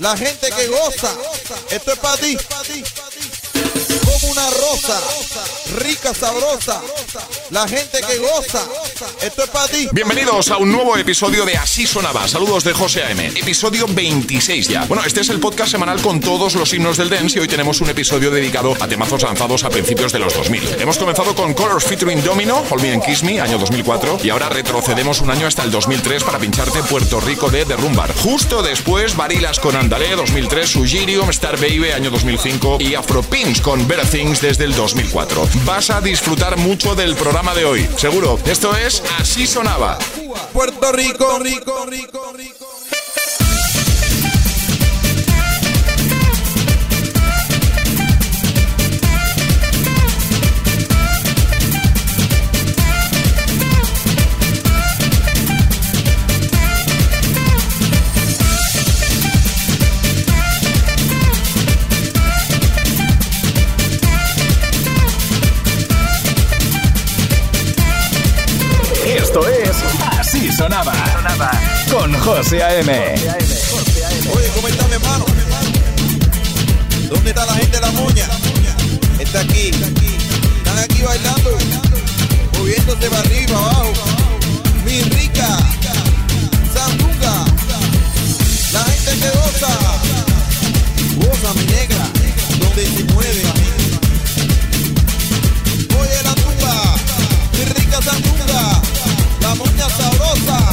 La gente que goza. Esto es para ti. Como una rosa, rica, sabrosa, la gente que goza. Esto es para ti. Bienvenidos a un nuevo episodio de Así Sonaba. Saludos de José A.M. Episodio 26 ya. Bueno, este es el podcast semanal con todos los himnos del dance y hoy tenemos un episodio dedicado a temazos lanzados a principios de los 2000. Hemos comenzado con Colors featuring Domino, Hold Me and Kiss Me, año 2004, y ahora retrocedemos un año hasta el 2003 para pincharte Puerto Rico de The Rumbar. Justo después, Varilas con Andalé, 2003, Sugirium, Star Baby, año 2005, y Afropins con Better Things desde el 2004. Vas a disfrutar mucho del programa de hoy, seguro. Esto es Así Sonaba. Puerto Rico, Rico, Rico, Rico. Sonaba. Con José A.M. Oye, ¿cómo está mi hermano? ¿Dónde está la gente de la moña? Está aquí. Están aquí bailando, moviéndose para arriba, abajo. Mi rica, Sandunga. La gente que goza, goza mi negra, donde se mueve. Oye la tumba, mi rica Sandunga, la moña sabrosa,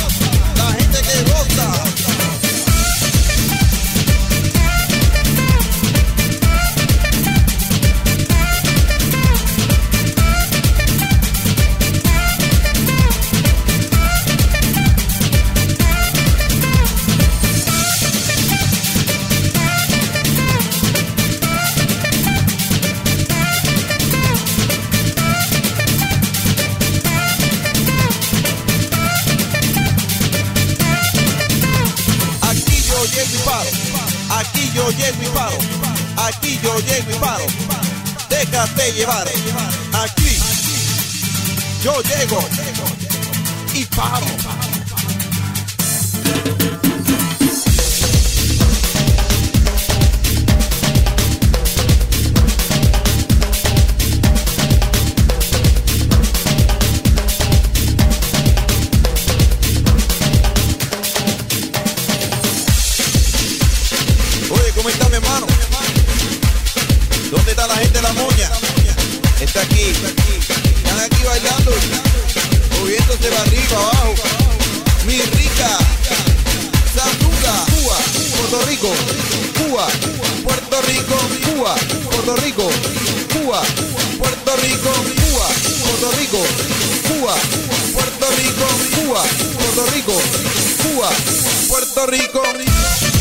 la gente que goza. Déjate llevar. Aquí yo llego y paro. Rico, Cuba, Puerto Rico, Cuba, Puerto Rico, Cuba, Puerto Rico, Cuba, Puerto Rico, Cuba, Puerto Rico, Cuba, Puerto Rico. Como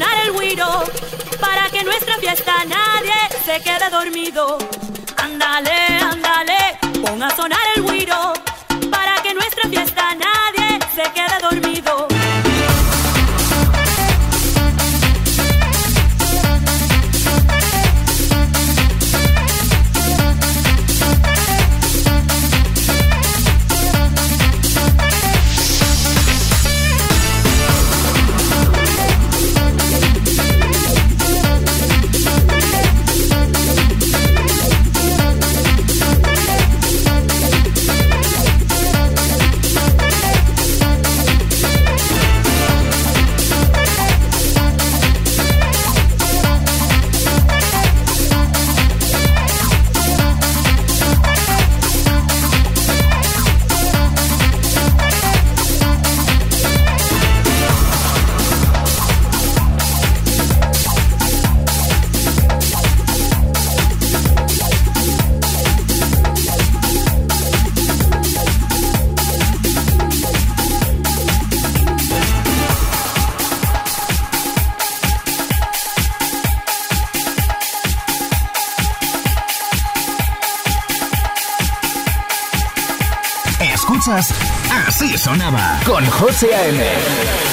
sonar el guiro para que nuestra fiesta nadie se quede dormido. Ándale, ándale, pon a sonar el guiro para que nuestra fiesta nadie Así Sonaba con José A.M.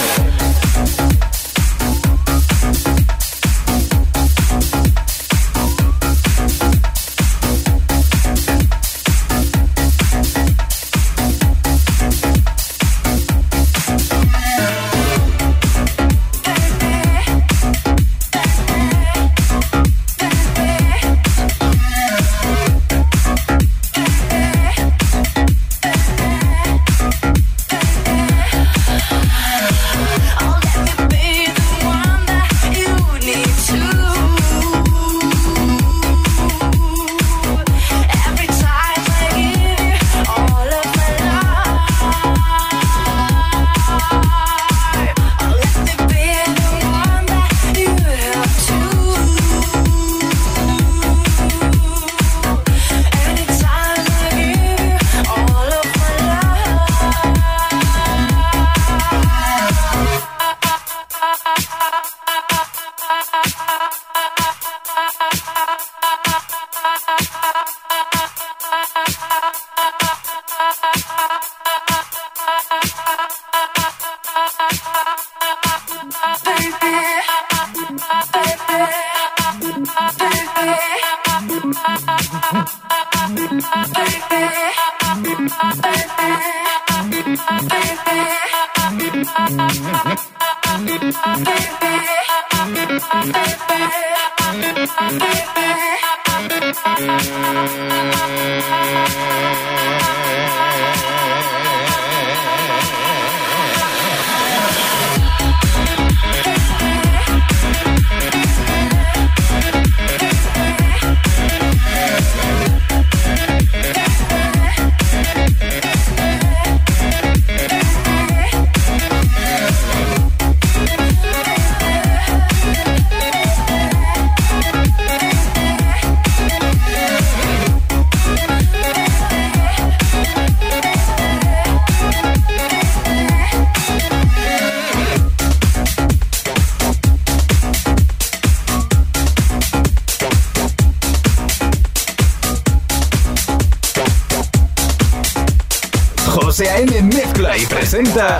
presenta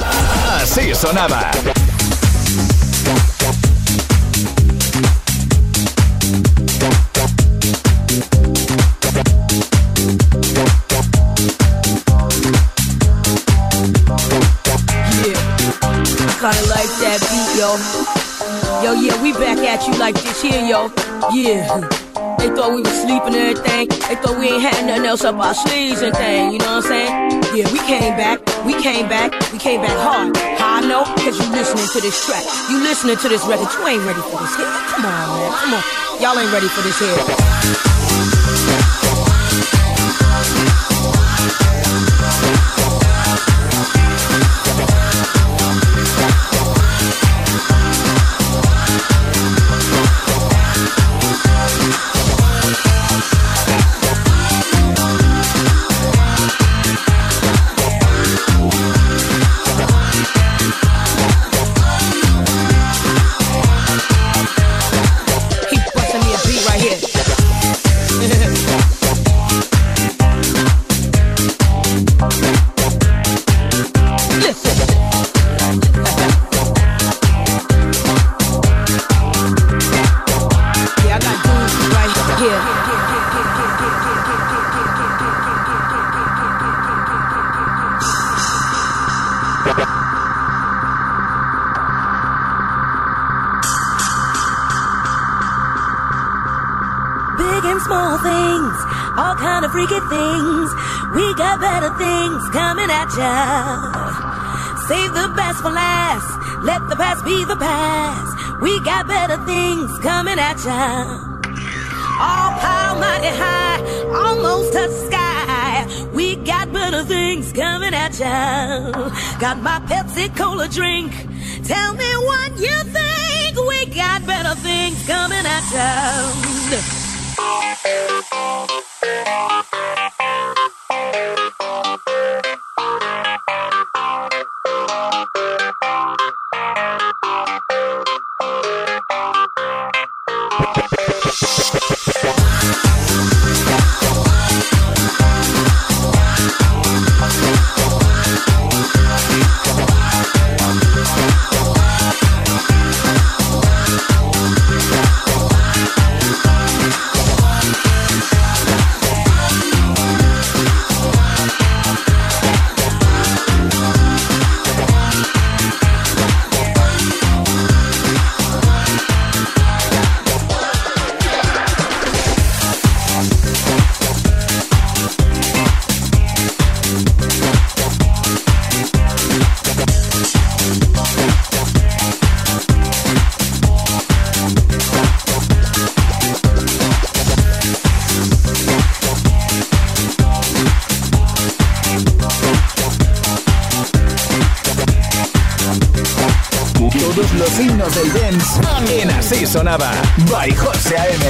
Así Sonaba. Kinda like that beat, yo. Yo, yeah, we back at you like this here, yo. Yeah. They thought we was sleeping and everything. They thought we ain't had nothing else up our sleeves and thing, you know what I'm saying? Yeah, we came back, we came back, we came back hard. How I know? Cause you listening to this track. You listening to this record, you ain't ready for this hit. Come on, man, come on. Y'all ain't ready for this hit. Ya. Save the best for last. Let the past be the past. We got better things coming at ya. All power mighty high, almost touch the sky. We got better things coming at ya. Got my Pepsi Cola drink. Tell me what you think. We got better things coming at ya. Sonaba. By José A.M.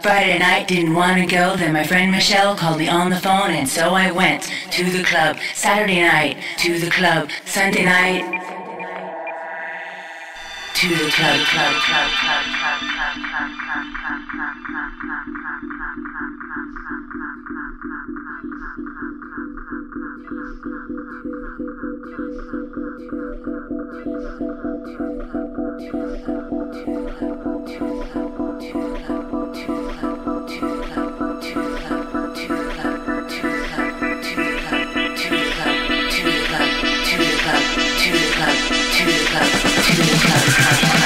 Friday night, didn't want to go. Then my friend Michelle called me on the phone, and so I went to the club. Saturday night, to the club. Sunday night, to the club, club, club, club, club, Music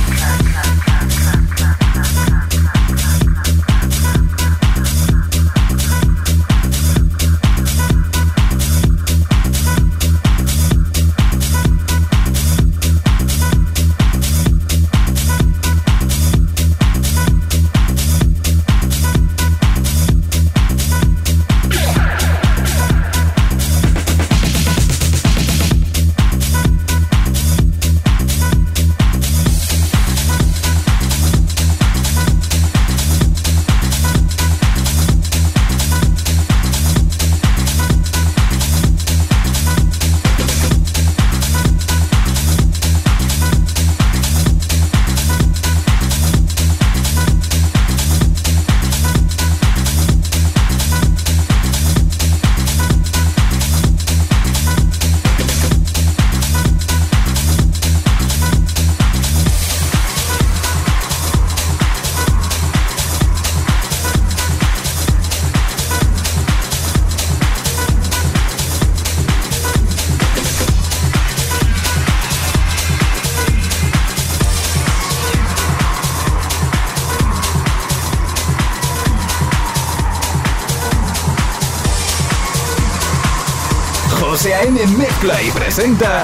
José A.M. mezcla y presenta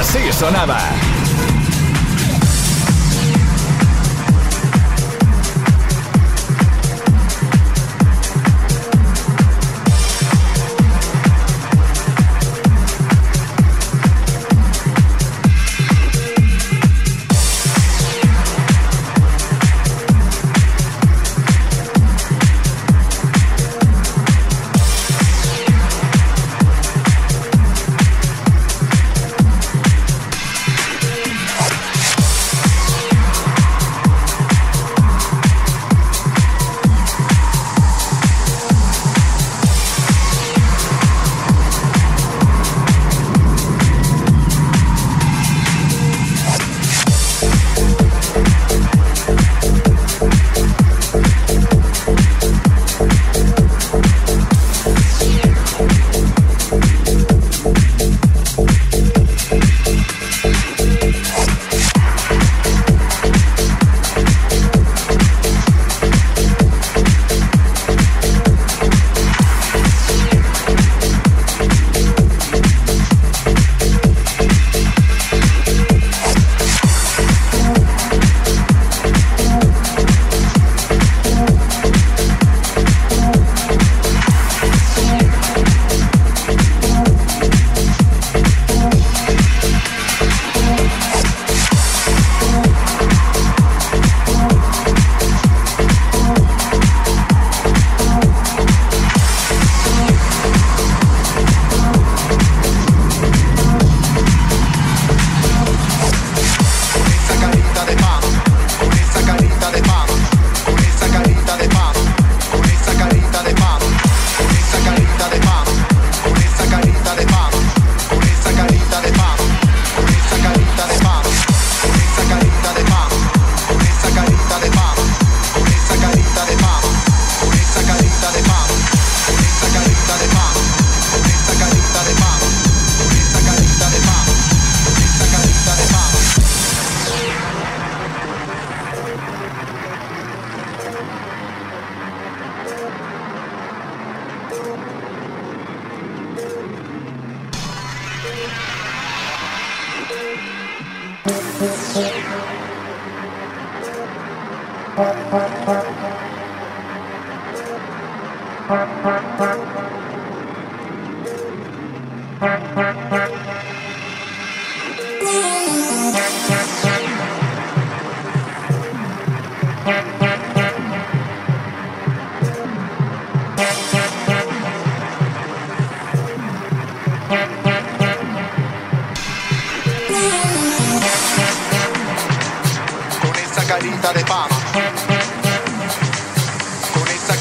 Así Sonaba.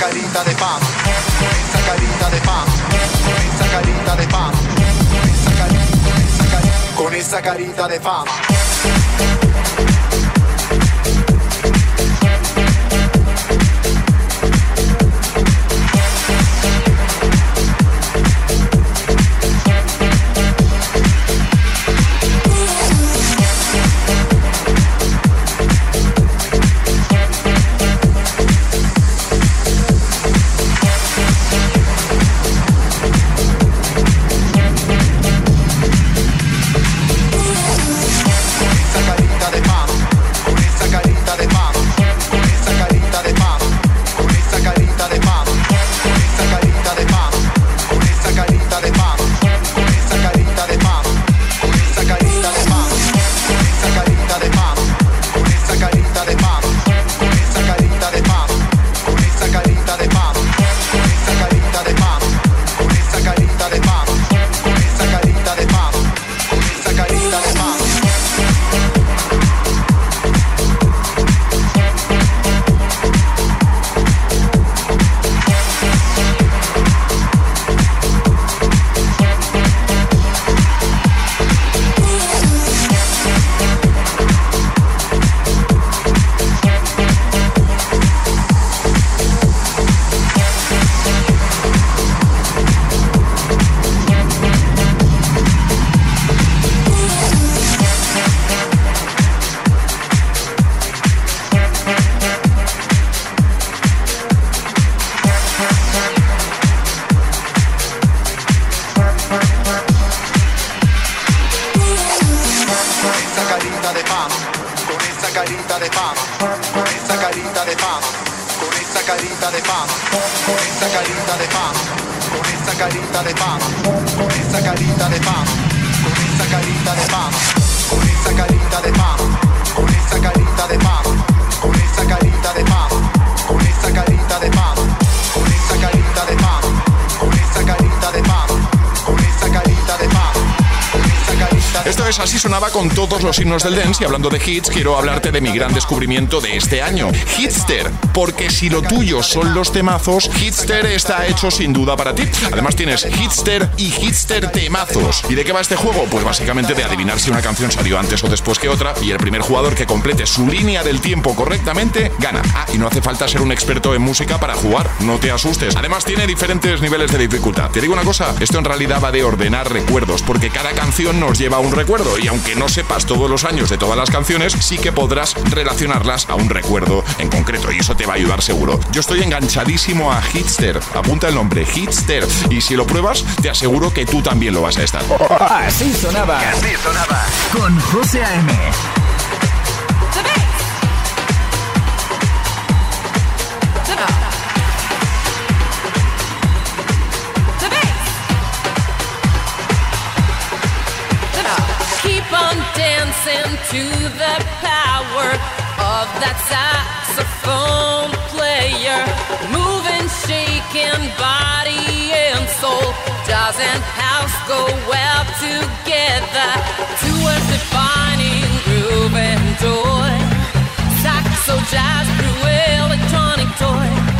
Carita de con esa carita de con esa carita de con esa carita, esa carita, con esa carita de fama. Con todos los himnos del dance y hablando de hits, quiero hablarte de mi gran descubrimiento de este año, Hitster, porque si lo tuyo son los temazos, Hitster está hecho sin duda para ti. Además tienes Hitster y Hitster temazos. ¿Y de qué va este juego? Pues básicamente de adivinar si una canción salió antes o después que otra y el primer jugador que complete su línea del tiempo correctamente gana. Ah, y no hace falta ser un experto en música para jugar, no te asustes. Además tiene diferentes niveles de dificultad. Te digo una cosa, esto en realidad va de ordenar recuerdos, porque cada canción nos lleva a un recuerdo y aunque no sepas todos los años de todas las canciones, sí que podrás relacionarlas a un recuerdo en concreto y eso te va a ayudar seguro. Yo estoy enganchadísimo a Hitster, apunta el nombre, Hitster, y si lo pruebas, te aseguro que tú también lo vas a estar. Así sonaba. Así sonaba. Con José A.M. of that saxophone player. Moving, shaking body and soul. And house go well together. To a defining groove and joy. Saxo jazz through electronic toy.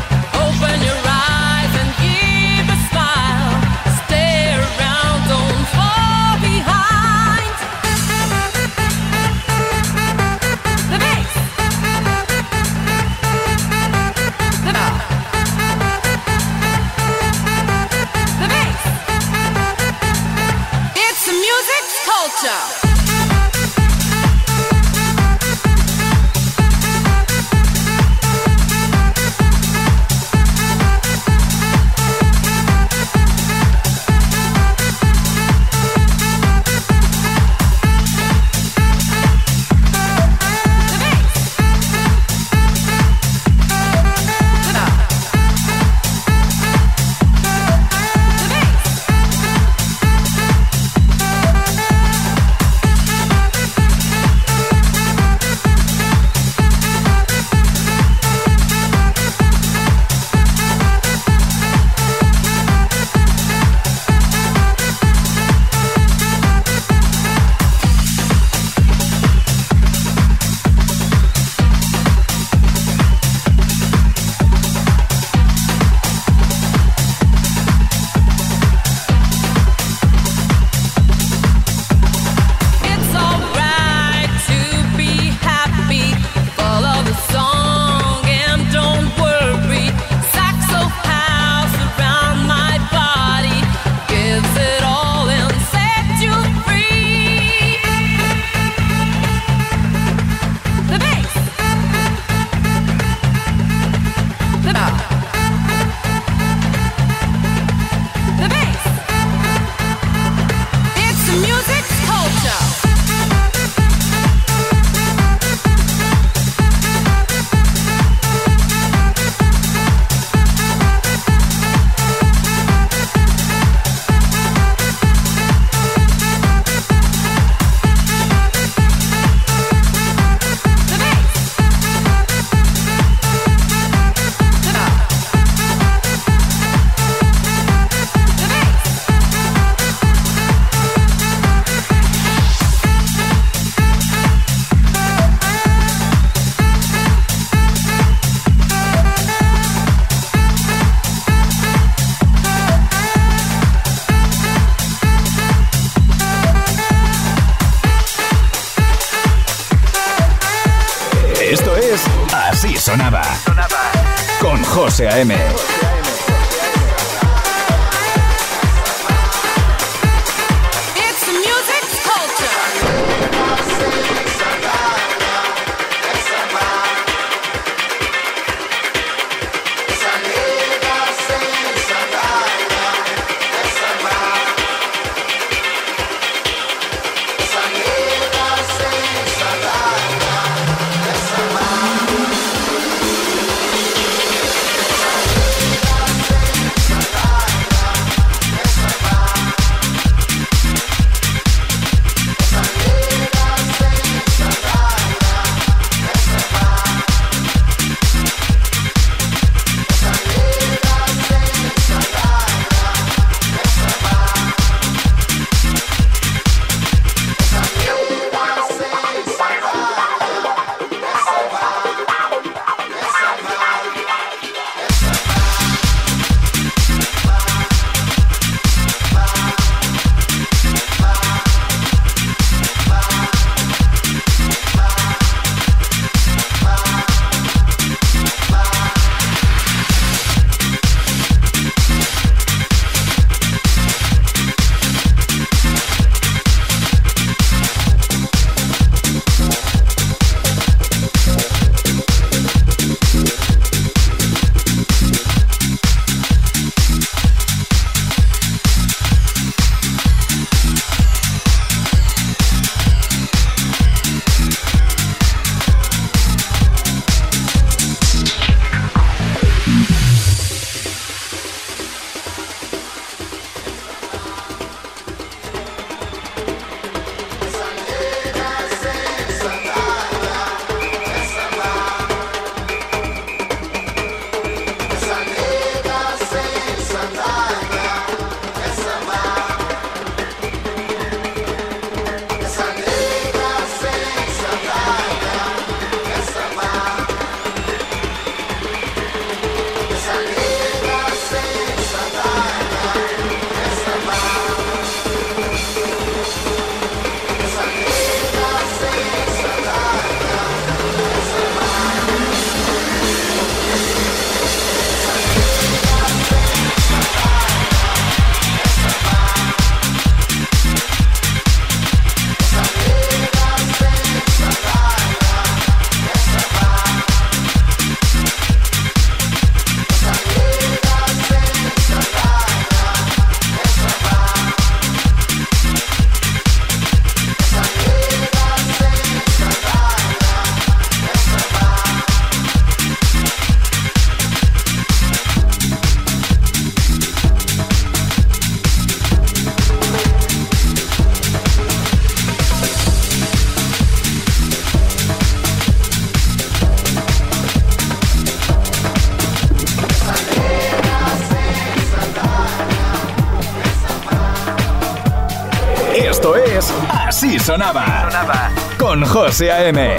Sonaba. Con José A.M.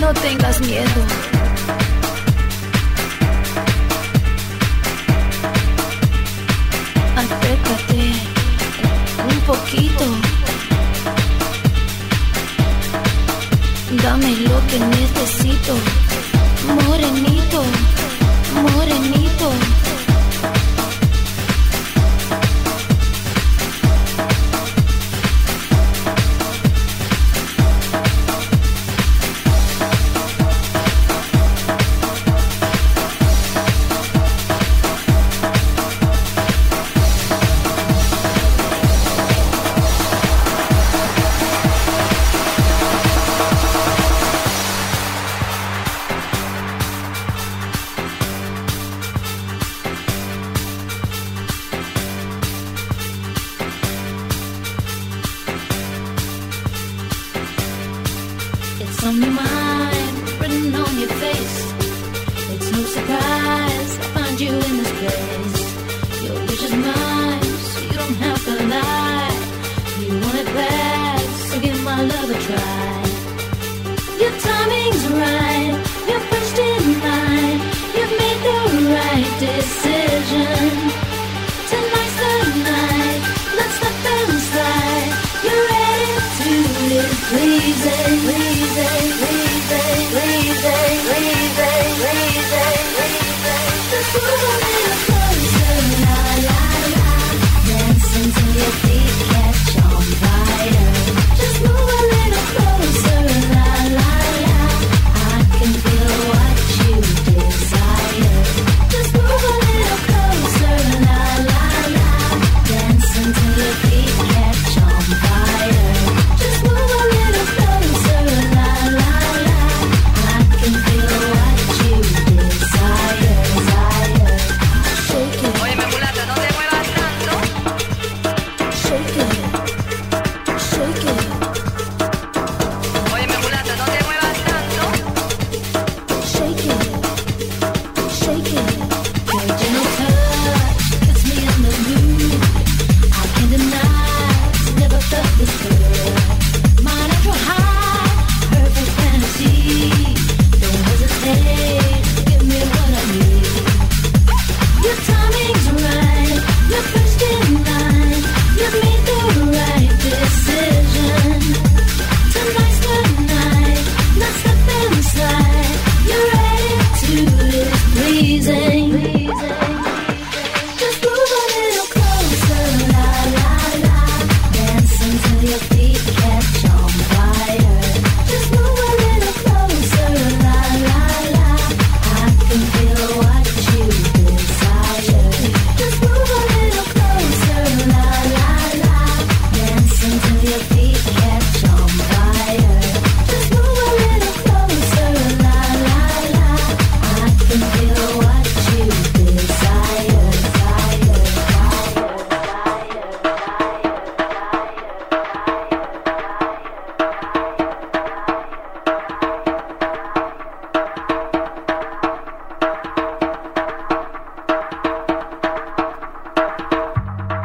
No tengas miedo. Acércate un poquito. Dame lo que necesito. Morenito, morenito.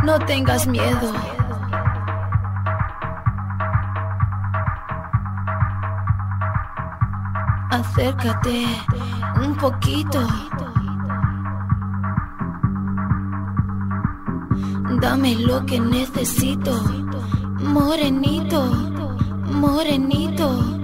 No tengas miedo. Acércate un poquito. Dame lo que necesito. Morenito, morenito.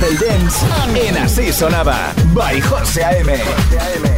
del dance en Así Sonaba, by José A.M. José A.M.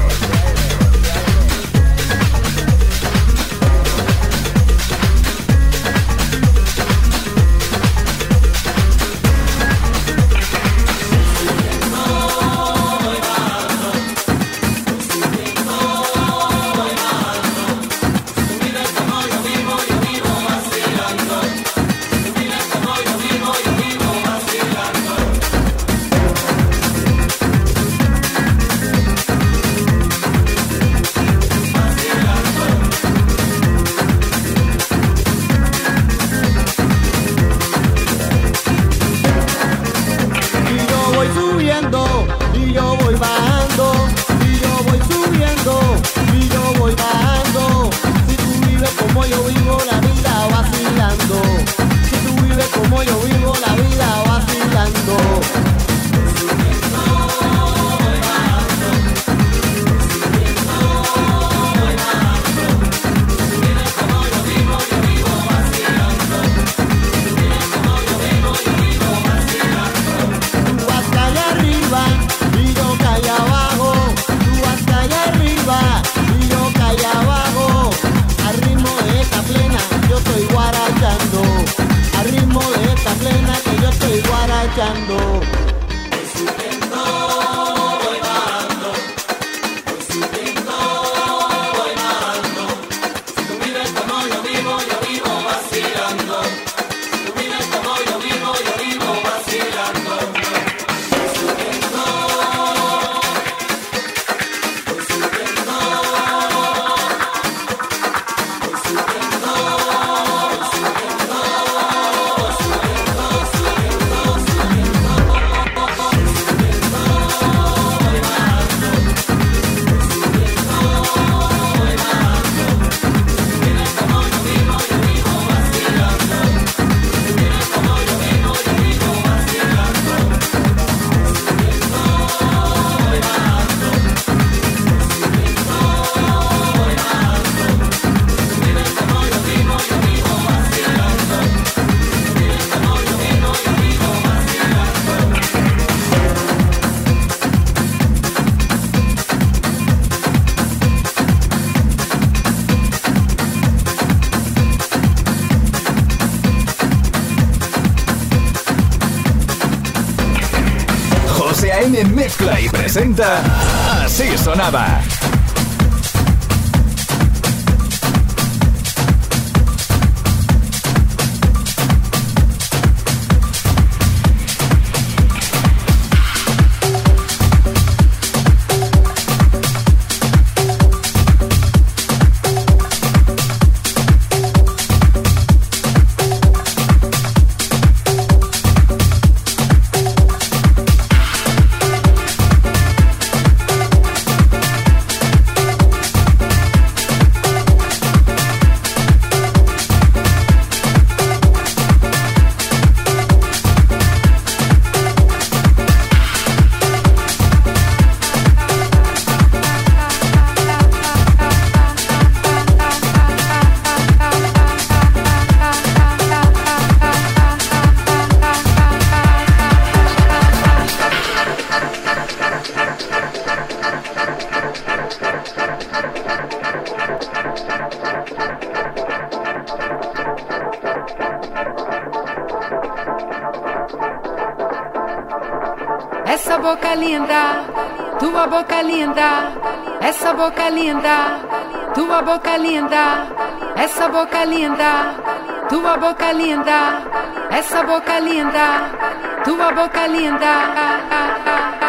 buscando. Así sonaba. linda, esa boca linda, tua boca linda, esa boca linda, tua boca linda.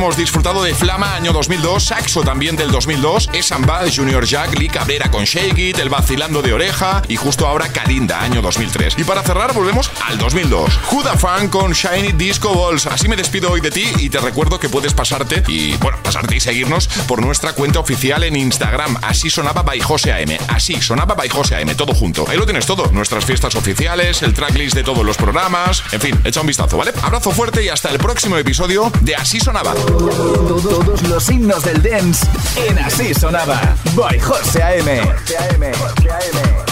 Hemos disfrutado de Flama año 2002, Saxo también del 2002, Esamba Junior Jack, Lee Cabrera con Shake It, El Vacilando de Oreja y justo ahora Kalinda año 2003. Y para cerrar volvemos al 2002. Huda Fan con Shiny Disco Balls. Así me despido hoy de ti y te recuerdo que puedes pasarte y bueno, pasarte y seguirnos por nuestra cuenta oficial en Instagram. Así sonaba by Jose AM. Así sonaba by Jose AM, todo junto. Ahí lo tienes todo. Nuestras fiestas oficiales, el tracklist de todos los programas. En fin, echa un vistazo, ¿vale? Abrazo fuerte y hasta el próximo episodio de Así Sonaba. Todos los himnos del dance en Así Sonaba. By José A.M. Drugs,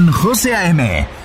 Con José A.M.